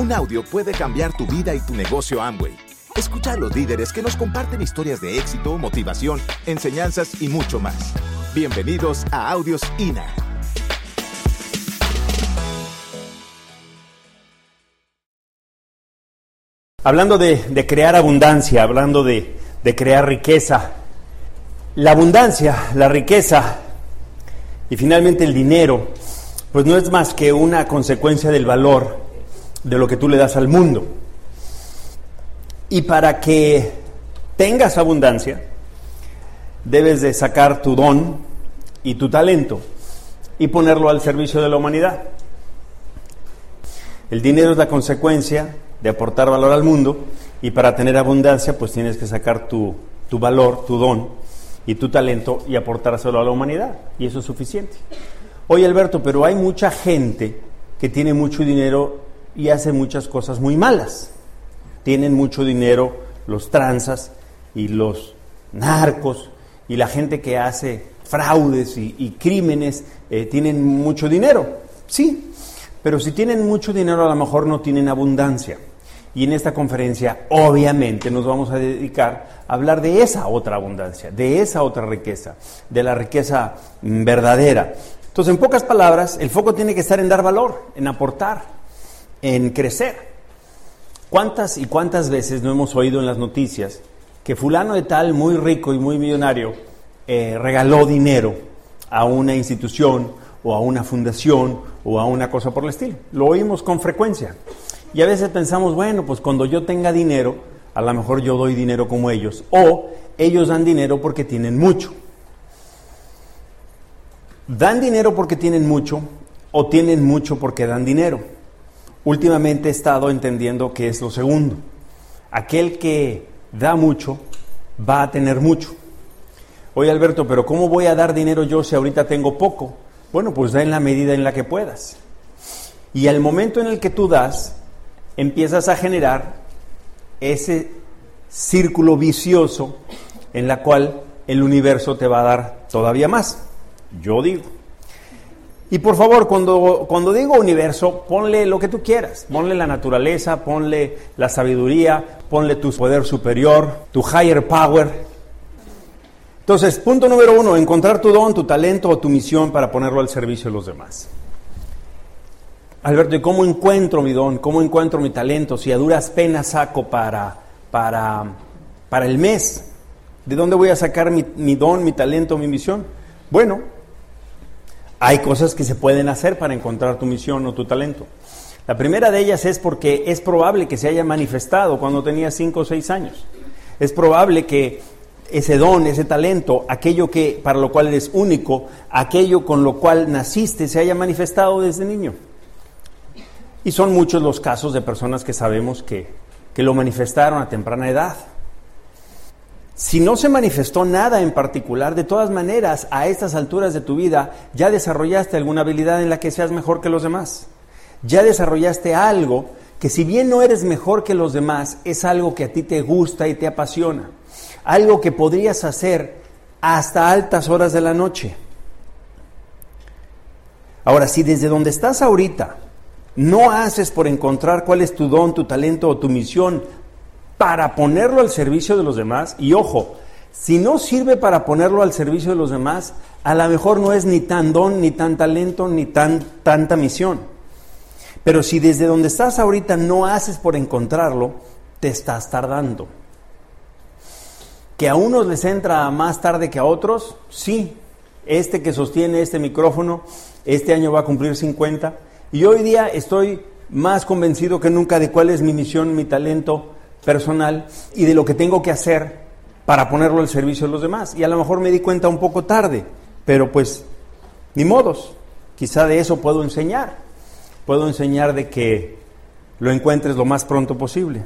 Un audio puede cambiar tu vida y tu negocio Amway. Escucha a los líderes que nos comparten historias de éxito, motivación, enseñanzas y mucho más. Bienvenidos a Audios INA. Hablando de, crear abundancia, hablando de, crear riqueza, la abundancia, la riqueza y finalmente el dinero, pues no es más que una consecuencia del valor de lo que tú le das al mundo. Y para que tengas abundancia, debes de sacar tu don y tu talento y ponerlo al servicio de la humanidad. El dinero es la consecuencia de aportar valor al mundo y para tener abundancia pues tienes que sacar tu, tu valor, tu don y tu talento y aportárselo a la humanidad y eso es suficiente. Oye Alberto, pero hay mucha gente que tiene mucho dinero y hace muchas cosas muy malas. Tienen mucho dinero los tranzas y los narcos y la gente que hace fraudes y, crímenes eh, tienen mucho dinero. Sí, pero si tienen mucho dinero a lo mejor no tienen abundancia. Y en esta conferencia obviamente nos vamos a dedicar a hablar de esa otra abundancia, de esa otra riqueza, de la riqueza verdadera, entonces, en pocas palabras, el foco tiene que estar en dar valor, en aportar, en crecer. ¿Cuántas y cuántas veces no hemos oído en las noticias que fulano de tal, muy rico y muy millonario, eh, regaló dinero a una institución o a una fundación o a una cosa por el estilo? Lo oímos con frecuencia. Y a veces pensamos, bueno, pues cuando yo tenga dinero, a lo mejor yo doy dinero como ellos. O ellos dan dinero porque tienen mucho. ¿Dan dinero porque tienen mucho o tienen mucho porque dan dinero? Últimamente he estado entendiendo que es lo segundo. Aquel que da mucho va a tener mucho. Oye Alberto, pero ¿cómo voy a dar dinero yo si ahorita tengo poco? Bueno, pues da en la medida en la que puedas. Y al momento en el que tú das, empiezas a generar ese círculo vicioso en la cual el universo te va a dar todavía más. Yo digo. Y por favor, cuando, cuando digo universo, ponle lo que tú quieras. Ponle la naturaleza, ponle la sabiduría, ponle tu poder superior, tu higher power. Entonces, punto número uno, encontrar tu don, tu talento o tu misión para ponerlo al servicio de los demás. Alberto, ¿y cómo encuentro mi don? ¿Cómo encuentro mi talento? Si a duras penas saco para, para, para el mes, ¿de dónde voy a sacar mi, mi don, mi talento, mi misión? Bueno, hay cosas que se pueden hacer para encontrar tu misión o tu talento. La primera de ellas es porque es probable que se haya manifestado cuando tenías 5 o 6 años. Es probable que ese don, ese talento, aquello que para lo cual eres único, aquello con lo cual naciste, se haya manifestado desde niño. Y son muchos los casos de personas que sabemos que, que lo manifestaron a temprana edad. Si no se manifestó nada en particular, de todas maneras, a estas alturas de tu vida, ya desarrollaste alguna habilidad en la que seas mejor que los demás. Ya desarrollaste algo que si bien no eres mejor que los demás, es algo que a ti te gusta y te apasiona. Algo que podrías hacer hasta altas horas de la noche. Ahora, si desde donde estás ahorita no haces por encontrar cuál es tu don, tu talento o tu misión para ponerlo al servicio de los demás. Y ojo, si no sirve para ponerlo al servicio de los demás, a lo mejor no es ni tan don, ni tan talento, ni tan, tanta misión. Pero si desde donde estás ahorita no haces por encontrarlo, te estás tardando. ¿Que a unos les entra más tarde que a otros? Sí. Este que sostiene este micrófono, este año va a cumplir 50. Y hoy día estoy más convencido que nunca de cuál es mi misión, mi talento, personal y de lo que tengo que hacer para ponerlo al servicio de los demás. Y a lo mejor me di cuenta un poco tarde, pero pues ni modos. Quizá de eso puedo enseñar. Puedo enseñar de que lo encuentres lo más pronto posible.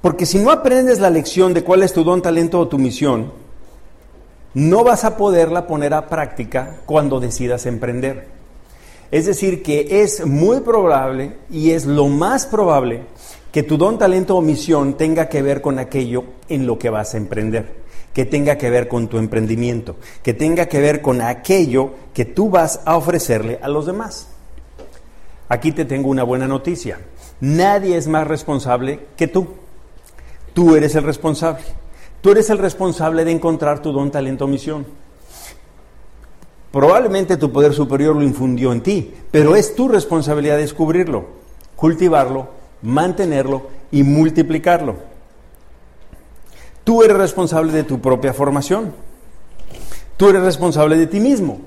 Porque si no aprendes la lección de cuál es tu don, talento o tu misión, no vas a poderla poner a práctica cuando decidas emprender. Es decir, que es muy probable y es lo más probable que tu don, talento o misión tenga que ver con aquello en lo que vas a emprender, que tenga que ver con tu emprendimiento, que tenga que ver con aquello que tú vas a ofrecerle a los demás. Aquí te tengo una buena noticia. Nadie es más responsable que tú. Tú eres el responsable. Tú eres el responsable de encontrar tu don, talento, misión. Probablemente tu poder superior lo infundió en ti, pero es tu responsabilidad descubrirlo, cultivarlo, mantenerlo y multiplicarlo. Tú eres responsable de tu propia formación. Tú eres responsable de ti mismo.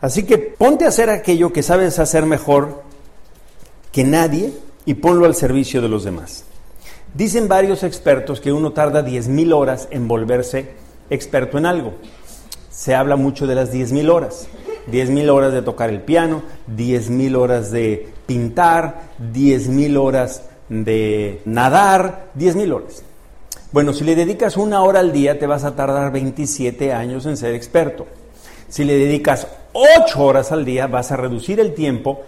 Así que ponte a hacer aquello que sabes hacer mejor que nadie y ponlo al servicio de los demás. Dicen varios expertos que uno tarda 10.000 horas en volverse experto en algo. Se habla mucho de las 10.000 horas. 10.000 horas de tocar el piano, 10.000 horas de pintar, 10.000 horas de nadar, 10.000 horas. Bueno, si le dedicas una hora al día, te vas a tardar 27 años en ser experto. Si le dedicas 8 horas al día, vas a reducir el tiempo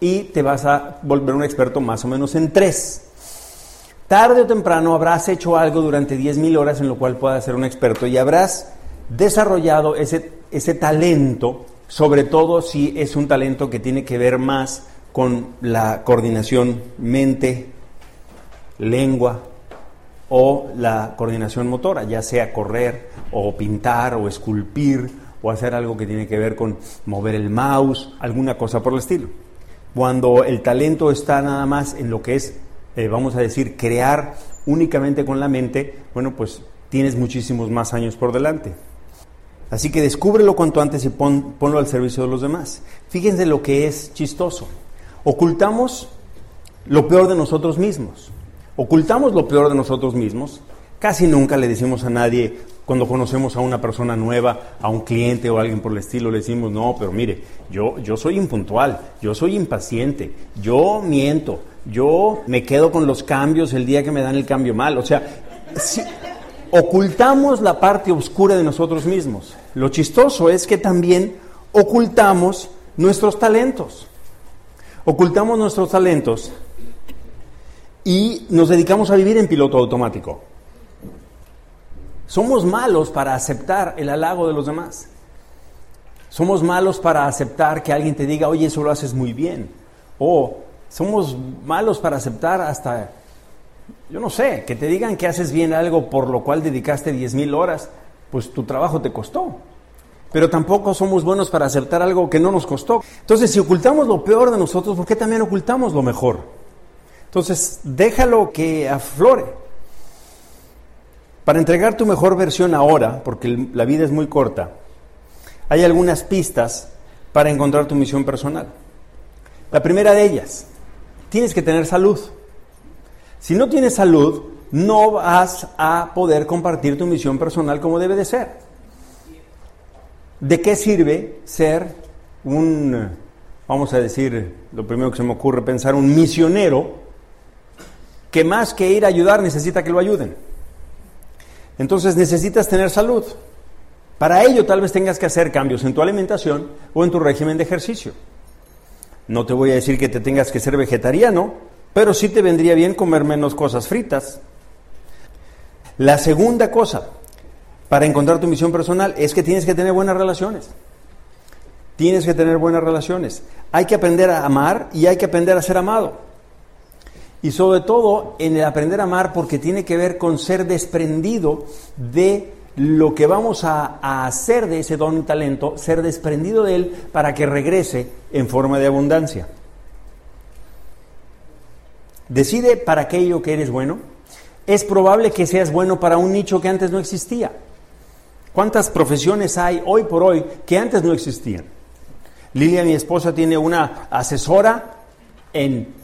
y te vas a volver un experto más o menos en 3. Tarde o temprano habrás hecho algo durante 10.000 horas en lo cual puedas ser un experto y habrás desarrollado ese, ese talento, sobre todo si es un talento que tiene que ver más con la coordinación mente, lengua, o la coordinación motora, ya sea correr o pintar o esculpir o hacer algo que tiene que ver con mover el mouse, alguna cosa por el estilo. Cuando el talento está nada más en lo que es, eh, vamos a decir, crear únicamente con la mente, bueno, pues tienes muchísimos más años por delante. Así que descúbrelo cuanto antes y ponlo al servicio de los demás. Fíjense lo que es chistoso. Ocultamos lo peor de nosotros mismos ocultamos lo peor de nosotros mismos. Casi nunca le decimos a nadie, cuando conocemos a una persona nueva, a un cliente o a alguien por el estilo, le decimos, no, pero mire, yo, yo soy impuntual, yo soy impaciente, yo miento, yo me quedo con los cambios el día que me dan el cambio mal. O sea, si ocultamos la parte oscura de nosotros mismos. Lo chistoso es que también ocultamos nuestros talentos. Ocultamos nuestros talentos y nos dedicamos a vivir en piloto automático. Somos malos para aceptar el halago de los demás. Somos malos para aceptar que alguien te diga, oye, eso lo haces muy bien. O somos malos para aceptar hasta, yo no sé, que te digan que haces bien algo por lo cual dedicaste 10 mil horas, pues tu trabajo te costó. Pero tampoco somos buenos para aceptar algo que no nos costó. Entonces, si ocultamos lo peor de nosotros, ¿por qué también ocultamos lo mejor? Entonces, déjalo que aflore. Para entregar tu mejor versión ahora, porque la vida es muy corta, hay algunas pistas para encontrar tu misión personal. La primera de ellas, tienes que tener salud. Si no tienes salud, no vas a poder compartir tu misión personal como debe de ser. ¿De qué sirve ser un, vamos a decir, lo primero que se me ocurre pensar, un misionero que más que ir a ayudar necesita que lo ayuden. Entonces necesitas tener salud. Para ello tal vez tengas que hacer cambios en tu alimentación o en tu régimen de ejercicio. No te voy a decir que te tengas que ser vegetariano, pero sí te vendría bien comer menos cosas fritas. La segunda cosa para encontrar tu misión personal es que tienes que tener buenas relaciones. Tienes que tener buenas relaciones. Hay que aprender a amar y hay que aprender a ser amado. Y sobre todo en el aprender a amar porque tiene que ver con ser desprendido de lo que vamos a, hacer de ese don y talento, ser desprendido de él para que regrese en forma de abundancia. Decide para aquello que eres bueno. Es probable que seas bueno para un nicho que antes no existía. ¿Cuántas profesiones hay hoy por hoy que antes no existían? Lilia, mi esposa, tiene una asesora en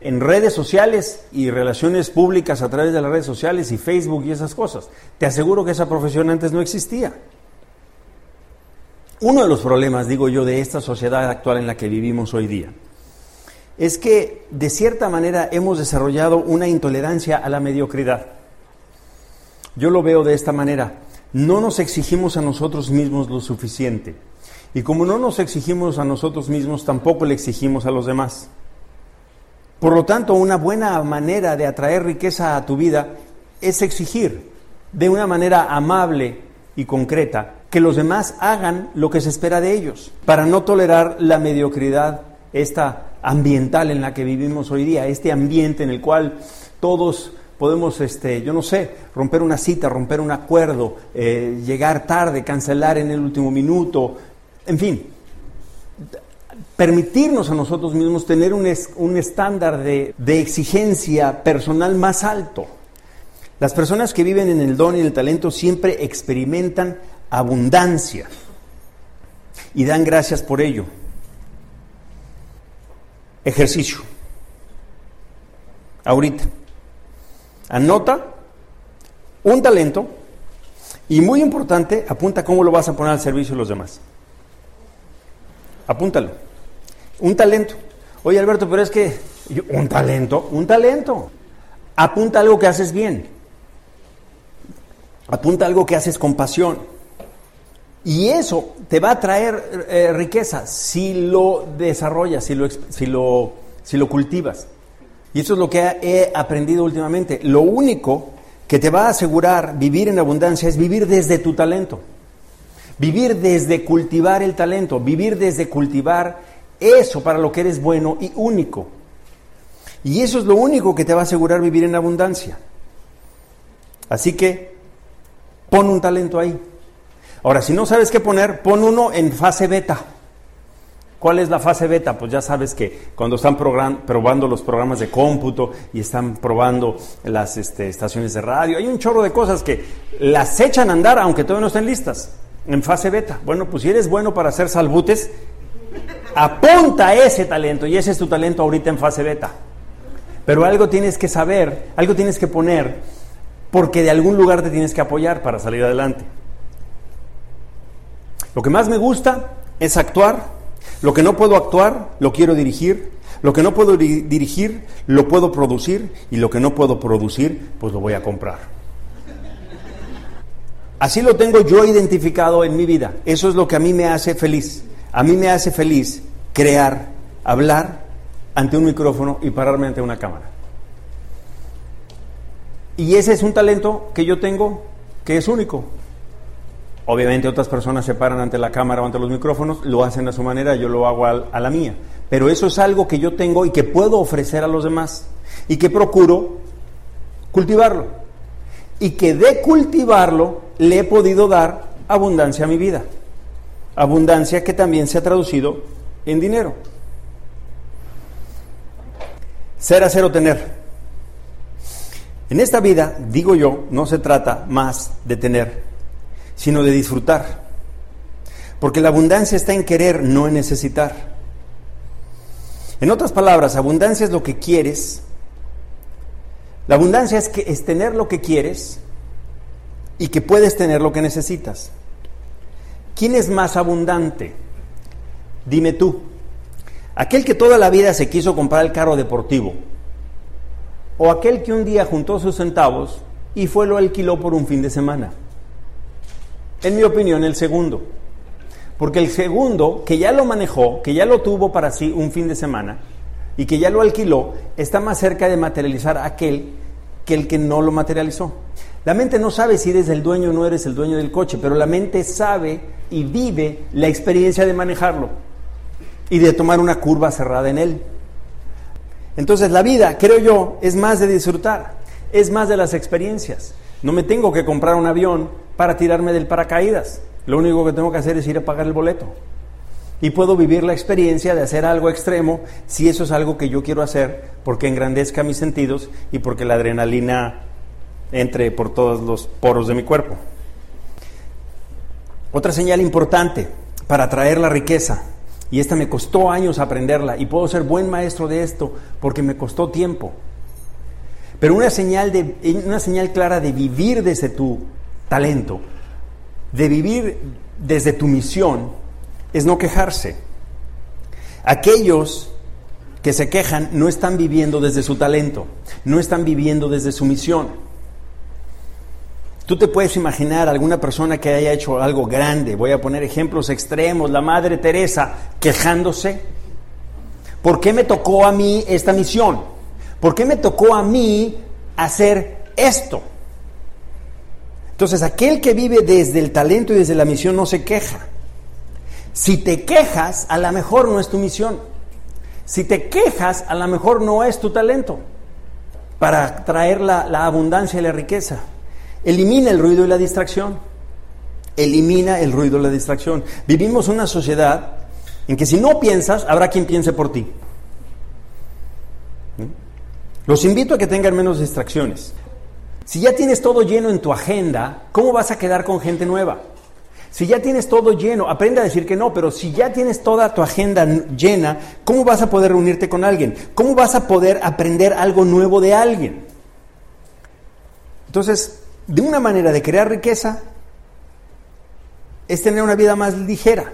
en redes sociales y relaciones públicas a través de las redes sociales y Facebook y esas cosas. Te aseguro que esa profesión antes no existía. Uno de los problemas, digo yo, de esta sociedad actual en la que vivimos hoy día es que de cierta manera hemos desarrollado una intolerancia a la mediocridad. Yo lo veo de esta manera. No nos exigimos a nosotros mismos lo suficiente. Y como no nos exigimos a nosotros mismos, tampoco le exigimos a los demás. Por lo tanto, una buena manera de atraer riqueza a tu vida es exigir de una manera amable y concreta que los demás hagan lo que se espera de ellos, para no tolerar la mediocridad esta ambiental en la que vivimos hoy día, este ambiente en el cual todos podemos, este, yo no sé, romper una cita, romper un acuerdo, eh, llegar tarde, cancelar en el último minuto, en fin, permitirnos a nosotros mismos tener un, un estándar de, de exigencia personal más alto. Las personas que viven en el don y el talento siempre experimentan abundancia y dan gracias por ello. Ejercicio. Ahorita. Anota un talento y muy importante, apunta cómo lo vas a poner al servicio de los demás. Apúntalo. Un talento. Oye Alberto, pero es que un talento, un talento. Apunta algo que haces bien. Apunta algo que haces con pasión. Y eso te va a traer eh, riqueza si lo desarrollas, si lo, si, lo, si lo cultivas. Y eso es lo que he aprendido últimamente. Lo único que te va a asegurar vivir en abundancia es vivir desde tu talento. Vivir desde cultivar el talento, vivir desde cultivar eso para lo que eres bueno y único. Y eso es lo único que te va a asegurar vivir en abundancia. Así que pon un talento ahí. Ahora, si no sabes qué poner, pon uno en fase beta. ¿Cuál es la fase beta? Pues ya sabes que cuando están probando los programas de cómputo y están probando las este, estaciones de radio, hay un chorro de cosas que las echan a andar aunque todavía no estén listas, en fase beta. Bueno, pues si eres bueno para hacer salbutes, apunta ese talento y ese es tu talento ahorita en fase beta. Pero algo tienes que saber, algo tienes que poner, porque de algún lugar te tienes que apoyar para salir adelante. Lo que más me gusta es actuar lo que no puedo actuar, lo quiero dirigir. Lo que no puedo dirigir, lo puedo producir. Y lo que no puedo producir, pues lo voy a comprar. Así lo tengo yo identificado en mi vida. Eso es lo que a mí me hace feliz. A mí me hace feliz crear, hablar ante un micrófono y pararme ante una cámara. Y ese es un talento que yo tengo que es único. Obviamente otras personas se paran ante la cámara o ante los micrófonos, lo hacen a su manera, yo lo hago a, la mía. Pero eso es algo que yo tengo y que puedo ofrecer a los demás y que procuro cultivarlo. Y que de cultivarlo le he podido dar abundancia a mi vida. Abundancia que también se ha traducido en dinero. Ser, hacer o tener. En esta vida, digo yo, no se trata más de tener sino de disfrutar. Porque la abundancia está en querer, no en necesitar. En otras palabras, abundancia es lo que quieres. La abundancia es, que, es tener lo que quieres y que puedes tener lo que necesitas. ¿Quién es más abundante? Dime tú. Aquel que toda la vida se quiso comprar el carro deportivo. O aquel que un día juntó sus centavos y fue lo alquiló por un fin de semana. En mi opinión, el segundo. Porque el segundo, que ya lo manejó, que ya lo tuvo para sí un fin de semana y que ya lo alquiló, está más cerca de materializar aquel que el que no lo materializó. La mente no sabe si eres el dueño o no eres el dueño del coche, pero la mente sabe y vive la experiencia de manejarlo y de tomar una curva cerrada en él. Entonces la vida, creo yo, es más de disfrutar, es más de las experiencias. No me tengo que comprar un avión para tirarme del paracaídas. Lo único que tengo que hacer es ir a pagar el boleto. Y puedo vivir la experiencia de hacer algo extremo si eso es algo que yo quiero hacer porque engrandezca mis sentidos y porque la adrenalina entre por todos los poros de mi cuerpo. Otra señal importante para atraer la riqueza, y esta me costó años aprenderla, y puedo ser buen maestro de esto porque me costó tiempo. Pero una señal, de, una señal clara de vivir desde tu talento, de vivir desde tu misión, es no quejarse. Aquellos que se quejan no están viviendo desde su talento, no están viviendo desde su misión. Tú te puedes imaginar alguna persona que haya hecho algo grande, voy a poner ejemplos extremos, la Madre Teresa quejándose. ¿Por qué me tocó a mí esta misión? ¿Por qué me tocó a mí hacer esto? Entonces, aquel que vive desde el talento y desde la misión no se queja. Si te quejas, a lo mejor no es tu misión. Si te quejas, a lo mejor no es tu talento para traer la, abundancia y la riqueza. Elimina el ruido y la distracción. Elimina el ruido y la distracción. Vivimos una sociedad en que si no piensas, habrá quien piense por ti. ¿Mm? Los invito a que tengan menos distracciones. Si ya tienes todo lleno en tu agenda, ¿cómo vas a quedar con gente nueva? Si ya tienes todo lleno, aprende a decir que no, pero si ya tienes toda tu agenda llena, ¿cómo vas a poder reunirte con alguien? ¿Cómo vas a poder aprender algo nuevo de alguien? Entonces, de una manera de crear riqueza es tener una vida más ligera.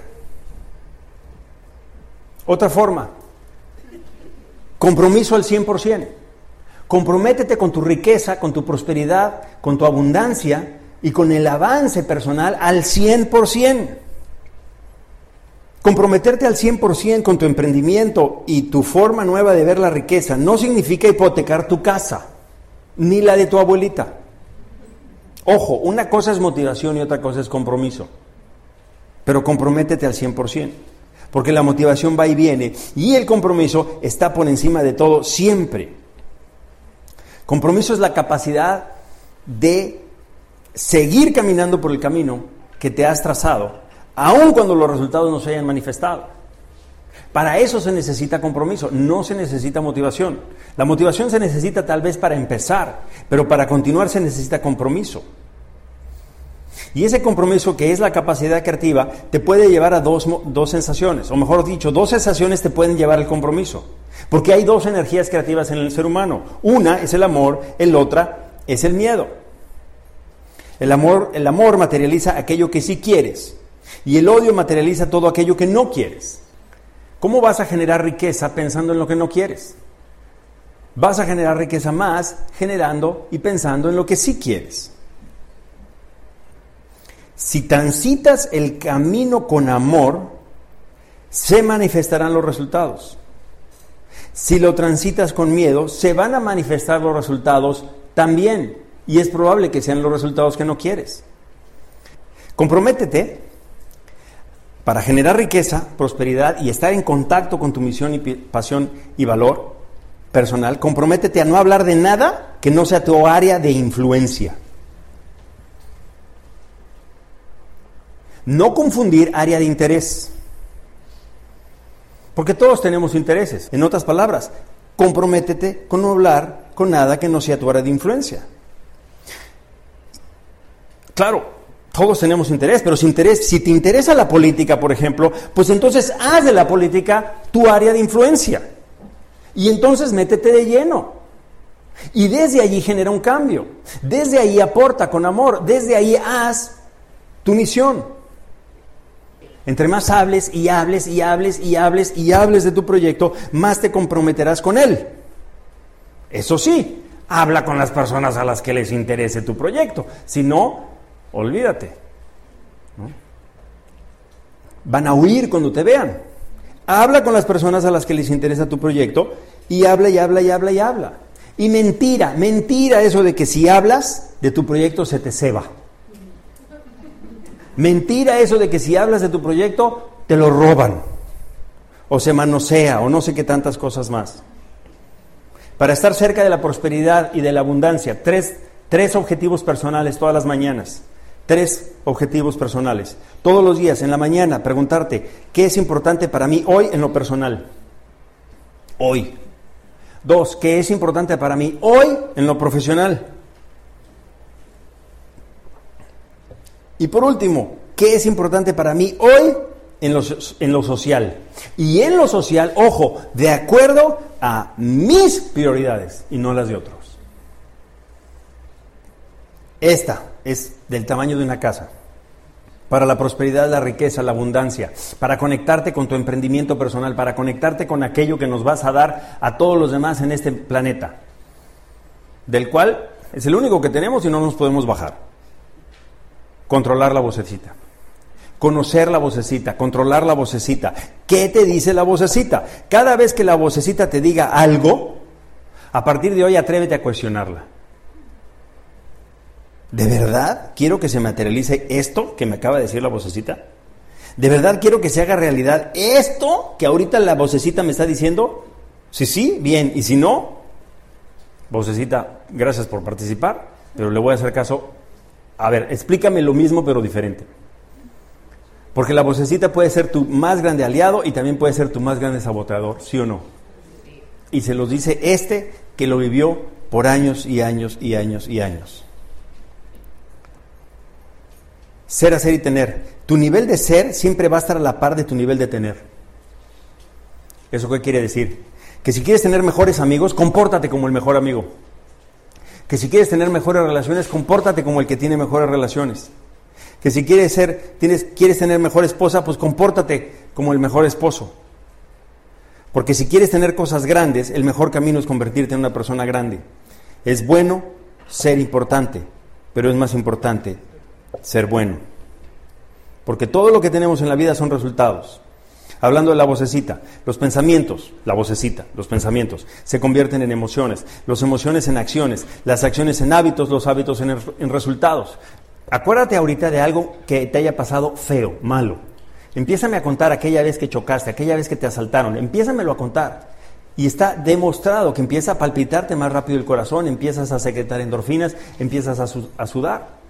Otra forma, compromiso al 100%. Comprométete con tu riqueza, con tu prosperidad, con tu abundancia y con el avance personal al 100%. Comprometerte al 100% con tu emprendimiento y tu forma nueva de ver la riqueza no significa hipotecar tu casa, ni la de tu abuelita. Ojo, una cosa es motivación y otra cosa es compromiso. Pero comprométete al 100%, porque la motivación va y viene y el compromiso está por encima de todo siempre. Compromiso es la capacidad de seguir caminando por el camino que te has trazado, aun cuando los resultados no se hayan manifestado. Para eso se necesita compromiso, no se necesita motivación. La motivación se necesita tal vez para empezar, pero para continuar se necesita compromiso. Y ese compromiso, que es la capacidad creativa, te puede llevar a dos, dos, sensaciones, o mejor dicho, dos sensaciones te pueden llevar al compromiso. Porque hay dos energías creativas en el ser humano. Una es el amor, el otra es el miedo. El amor, el amor materializa aquello que sí quieres y el odio materializa todo aquello que no quieres. ¿Cómo vas a generar riqueza pensando en lo que no quieres? Vas a generar riqueza más generando y pensando en lo que sí quieres. Si transitas el camino con amor, se manifestarán los resultados. Si lo transitas con miedo, se van a manifestar los resultados también y es probable que sean los resultados que no quieres. Comprométete para generar riqueza, prosperidad y estar en contacto con tu misión y pasión y valor personal. Comprométete a no hablar de nada que no sea tu área de influencia. No confundir área de interés. Porque todos tenemos intereses. En otras palabras, comprométete con no hablar con nada que no sea tu área de influencia. Claro, todos tenemos interés, pero si, interés, si te interesa la política, por ejemplo, pues entonces haz de la política tu área de influencia. Y entonces métete de lleno. Y desde allí genera un cambio. Desde ahí aporta con amor. Desde ahí haz tu misión. Entre más hables y hables y hables y hables y hables de tu proyecto, más te comprometerás con él. Eso sí, habla con las personas a las que les interese tu proyecto. Si no, olvídate. Van a huir cuando te vean. Habla con las personas a las que les interesa tu proyecto y habla y habla y habla y habla. Y mentira, mentira eso de que si hablas de tu proyecto se te ceba. Mentira eso de que si hablas de tu proyecto te lo roban o se manosea o no sé qué tantas cosas más. Para estar cerca de la prosperidad y de la abundancia, tres, tres objetivos personales todas las mañanas. Tres objetivos personales. Todos los días, en la mañana, preguntarte, ¿qué es importante para mí hoy en lo personal? Hoy. Dos, ¿qué es importante para mí hoy en lo profesional? Y por último, ¿qué es importante para mí hoy en lo, social? Y en lo social, ojo, de acuerdo a mis prioridades y no las de otros. Esta es del tamaño de una casa. Para la prosperidad, la riqueza, la abundancia, para conectarte con tu emprendimiento personal, para conectarte con aquello que nos vas a dar a todos los demás en este planeta, del cual es el único que tenemos y no nos podemos bajar. Controlar la vocecita. Conocer la vocecita, controlar la vocecita. ¿Qué te dice la vocecita? Cada vez que la vocecita te diga algo, a partir de hoy atrévete a cuestionarla. ¿De verdad quiero que se materialice esto que me acaba de decir la vocecita? ¿De verdad quiero que se haga realidad esto que ahorita la vocecita me está diciendo? Si sí, bien, y si no, vocecita, gracias por participar, pero le voy a hacer caso. A ver, explícame lo mismo pero diferente. Porque la vocecita puede ser tu más grande aliado y también puede ser tu más grande saboteador, ¿sí o no? Y se los dice este que lo vivió por años y años y años y años. Ser, hacer y tener. Tu nivel de ser siempre va a estar a la par de tu nivel de tener. ¿Eso qué quiere decir? Que si quieres tener mejores amigos, compórtate como el mejor amigo. Que si quieres tener mejores relaciones, compórtate como el que tiene mejores relaciones. Que si quieres ser, tienes, quieres tener mejor esposa, pues compórtate como el mejor esposo. Porque si quieres tener cosas grandes, el mejor camino es convertirte en una persona grande. Es bueno ser importante, pero es más importante ser bueno. Porque todo lo que tenemos en la vida son resultados. Hablando de la vocecita, los pensamientos, la vocecita, los pensamientos, se convierten en emociones, las emociones en acciones, las acciones en hábitos, los hábitos en, en resultados. Acuérdate ahorita de algo que te haya pasado feo, malo. Empiézame a contar aquella vez que chocaste, aquella vez que te asaltaron, empiézamelo a contar. Y está demostrado que empieza a palpitarte más rápido el corazón, empiezas a secretar endorfinas, empiezas a, a sudar.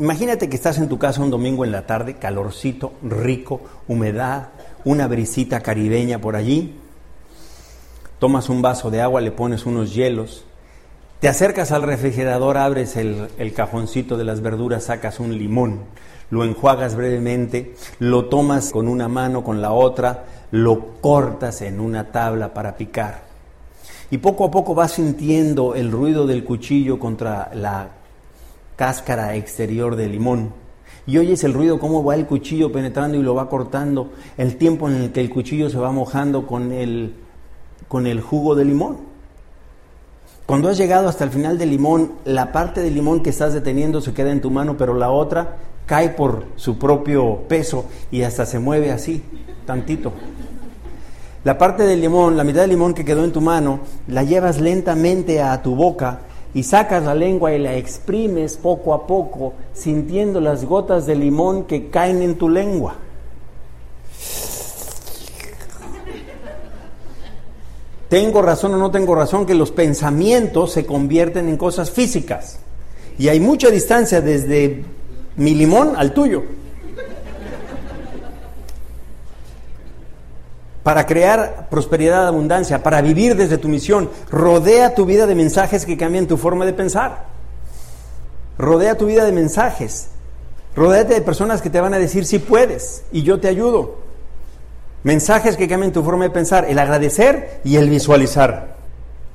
Imagínate que estás en tu casa un domingo en la tarde, calorcito, rico, humedad, una brisita caribeña por allí. Tomas un vaso de agua, le pones unos hielos. Te acercas al refrigerador, abres el, el cajoncito de las verduras, sacas un limón, lo enjuagas brevemente, lo tomas con una mano, con la otra, lo cortas en una tabla para picar. Y poco a poco vas sintiendo el ruido del cuchillo contra la cáscara exterior de limón. Y oyes el ruido, cómo va el cuchillo penetrando y lo va cortando, el tiempo en el que el cuchillo se va mojando con el, con el jugo de limón. Cuando has llegado hasta el final del limón, la parte del limón que estás deteniendo se queda en tu mano, pero la otra cae por su propio peso y hasta se mueve así, tantito. La parte del limón, la mitad del limón que quedó en tu mano, la llevas lentamente a tu boca y sacas la lengua y la exprimes poco a poco, sintiendo las gotas de limón que caen en tu lengua. Tengo razón o no tengo razón que los pensamientos se convierten en cosas físicas. Y hay mucha distancia desde mi limón al tuyo. Para crear prosperidad, abundancia, para vivir desde tu misión. Rodea tu vida de mensajes que cambien tu forma de pensar. Rodea tu vida de mensajes. Rodéate de personas que te van a decir si puedes y yo te ayudo. Mensajes que cambien tu forma de pensar, el agradecer y el visualizar.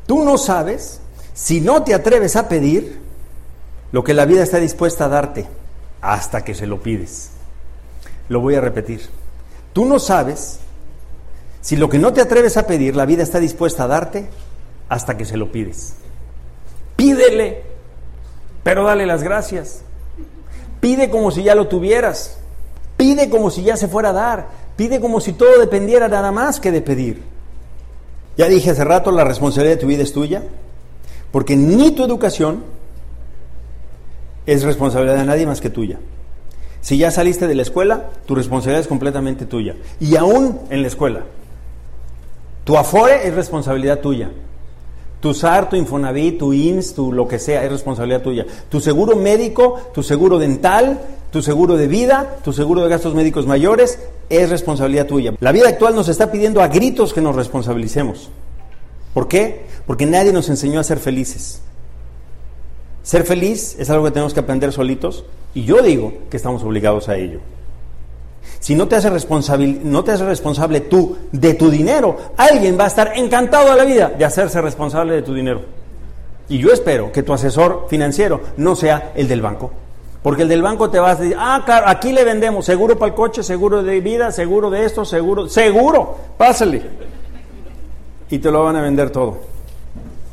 Tú no sabes si no te atreves a pedir lo que la vida está dispuesta a darte hasta que se lo pides. Lo voy a repetir. Tú no sabes si lo que no te atreves a pedir, la vida está dispuesta a darte hasta que se lo pides. Pídele, pero dale las gracias. Pide como si ya lo tuvieras. Pide como si ya se fuera a dar. Pide como si todo dependiera nada más que de pedir. Ya dije hace rato, la responsabilidad de tu vida es tuya, porque ni tu educación es responsabilidad de nadie más que tuya. Si ya saliste de la escuela, tu responsabilidad es completamente tuya. Y aún en la escuela, tu Afore es responsabilidad tuya. Tu SAR, tu Infonavit, tu IMSS, tu lo que sea, es responsabilidad tuya. Tu seguro médico, tu seguro dental, tu seguro de vida, tu seguro de gastos médicos mayores, es responsabilidad tuya. La vida actual nos está pidiendo a gritos que nos responsabilicemos. ¿Por qué? Porque nadie nos enseñó a ser felices. Ser feliz es algo que tenemos que aprender solitos y yo digo que estamos obligados a ello. Si no te haces responsable, no te haces responsable tú de tu dinero, alguien va a estar encantado de la vida de hacerse responsable de tu dinero. Y yo espero que tu asesor financiero no sea el del banco. Porque el del banco te va a decir, ah, claro, aquí le vendemos seguro para el coche, seguro de vida, seguro de esto, seguro, seguro, pásale. Y te lo van a vender todo.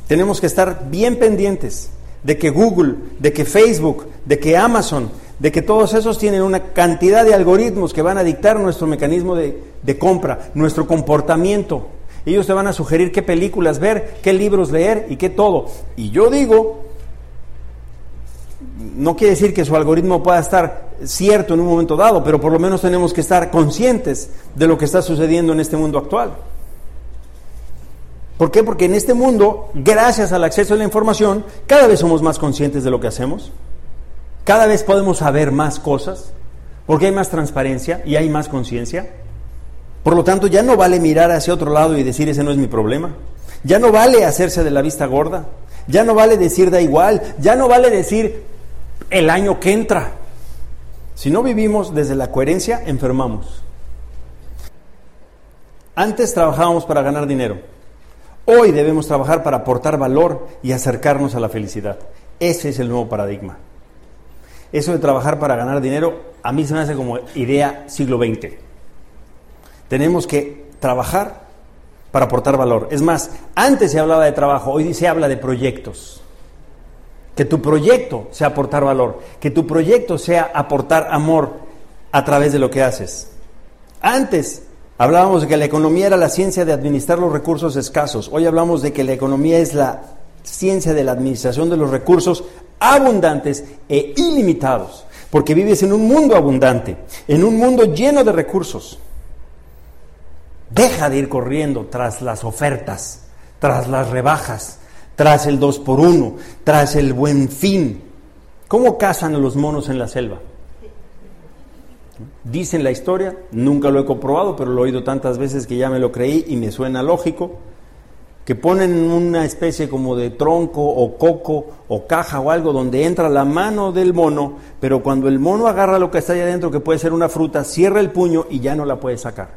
Tenemos que estar bien pendientes de que Google, de que Facebook, de que Amazon, de que todos esos tienen una cantidad de algoritmos que van a dictar nuestro mecanismo de, compra, nuestro comportamiento. Ellos te van a sugerir qué películas ver, qué libros leer y qué todo. Y yo digo, no quiere decir que su algoritmo pueda estar cierto en un momento dado, pero por lo menos tenemos que estar conscientes de lo que está sucediendo en este mundo actual. ¿Por qué? Porque en este mundo, gracias al acceso a la información, cada vez somos más conscientes de lo que hacemos, cada vez podemos saber más cosas, porque hay más transparencia y hay más conciencia. Por lo tanto, ya no vale mirar hacia otro lado y decir ese no es mi problema. Ya no vale hacerse de la vista gorda. Ya no vale decir da igual. Ya no vale decir el año que entra. Si no vivimos desde la coherencia, enfermamos. Antes trabajábamos para ganar dinero. Hoy debemos trabajar para aportar valor y acercarnos a la felicidad. Ese es el nuevo paradigma. Eso de trabajar para ganar dinero a mí se me hace como idea siglo XX. Tenemos que trabajar para aportar valor. Es más, antes se hablaba de trabajo, hoy se habla de proyectos. Que tu proyecto sea aportar valor, que tu proyecto sea aportar amor a través de lo que haces. Antes hablábamos de que la economía era la ciencia de administrar los recursos escasos. Hoy hablamos de que la economía es la ciencia de la administración de los recursos abundantes e ilimitados. Porque vives en un mundo abundante, en un mundo lleno de recursos. Deja de ir corriendo tras las ofertas, tras las rebajas, tras el 2 por 1 tras el buen fin. ¿Cómo cazan los monos en la selva? Dicen la historia, nunca lo he comprobado, pero lo he oído tantas veces que ya me lo creí y me suena lógico, que ponen una especie como de tronco o coco o caja o algo donde entra la mano del mono, pero cuando el mono agarra lo que está ahí adentro, que puede ser una fruta, cierra el puño y ya no la puede sacar.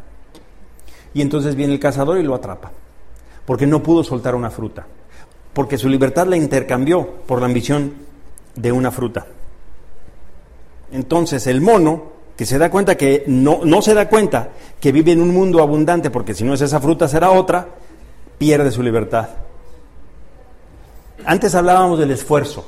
Y entonces viene el cazador y lo atrapa, porque no pudo soltar una fruta porque su libertad la intercambió por la ambición de una fruta. Entonces el mono, que se da cuenta que no, no se da cuenta que vive en un mundo abundante, porque si no es esa fruta será otra, pierde su libertad. Antes hablábamos del esfuerzo.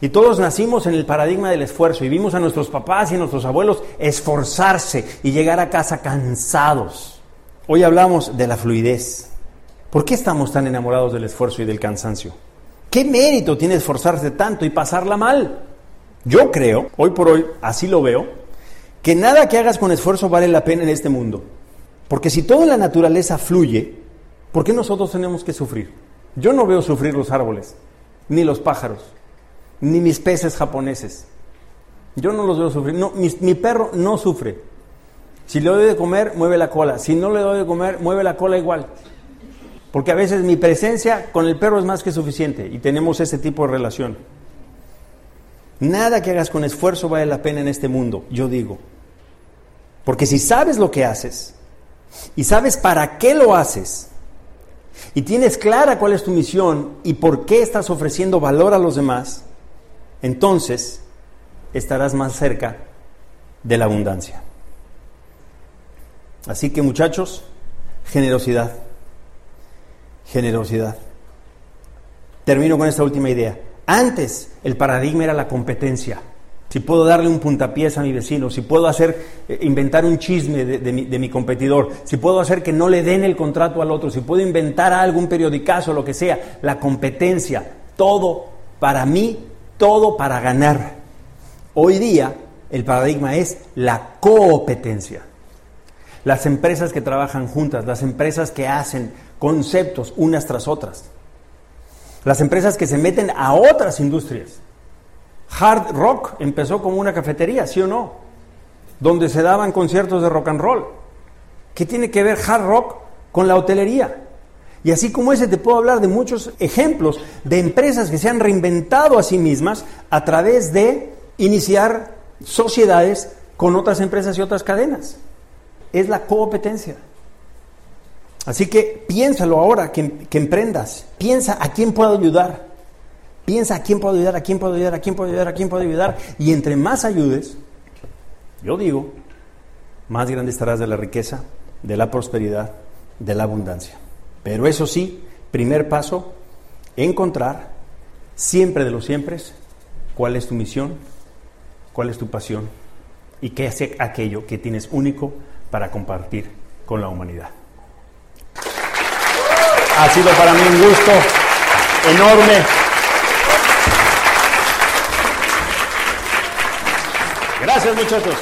Y todos nacimos en el paradigma del esfuerzo y vimos a nuestros papás y a nuestros abuelos esforzarse y llegar a casa cansados. Hoy hablamos de la fluidez. ¿Por qué estamos tan enamorados del esfuerzo y del cansancio? ¿Qué mérito tiene esforzarse tanto y pasarla mal? Yo creo, hoy por hoy, así lo veo, que nada que hagas con esfuerzo vale la pena en este mundo. Porque si toda la naturaleza fluye, ¿por qué nosotros tenemos que sufrir? Yo no veo sufrir los árboles, ni los pájaros, ni mis peces japoneses. Yo no los veo sufrir. No, mi, mi perro no sufre. Si le doy de comer, mueve la cola. Si no le doy de comer, mueve la cola igual. Porque a veces mi presencia con el perro es más que suficiente y tenemos ese tipo de relación. Nada que hagas con esfuerzo vale la pena en este mundo, yo digo. Porque si sabes lo que haces y sabes para qué lo haces y tienes clara cuál es tu misión y por qué estás ofreciendo valor a los demás, entonces estarás más cerca de la abundancia. Así que muchachos, generosidad generosidad. Termino con esta última idea. Antes el paradigma era la competencia. Si puedo darle un puntapiés a mi vecino, si puedo hacer, eh, inventar un chisme de, mi, competidor, si puedo hacer que no le den el contrato al otro, si puedo inventar algún periodicazo, lo que sea, la competencia, todo para mí, todo para ganar. Hoy día el paradigma es la competencia. Las empresas que trabajan juntas, las empresas que hacen conceptos unas tras otras. Las empresas que se meten a otras industrias. Hard Rock empezó como una cafetería, ¿sí o no? Donde se daban conciertos de rock and roll. ¿Qué tiene que ver Hard Rock con la hotelería? Y así como ese te puedo hablar de muchos ejemplos de empresas que se han reinventado a sí mismas a través de iniciar sociedades con otras empresas y otras cadenas. Es la competencia. Así que piénsalo ahora que, emprendas. Piensa a quién puedo ayudar. Piensa a quién puedo ayudar, a quién puedo ayudar, a quién puedo ayudar, a quién puedo ayudar. Y entre más ayudes, yo digo, más grande estarás de la riqueza, de la prosperidad, de la abundancia. Pero eso sí, primer paso, encontrar siempre de los siempre cuál es tu misión, cuál es tu pasión y qué es aquello que tienes único para compartir con la humanidad. Ha sido para mí un gusto enorme. Gracias muchachos.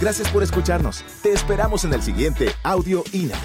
Gracias por escucharnos. Te esperamos en el siguiente Audio INA.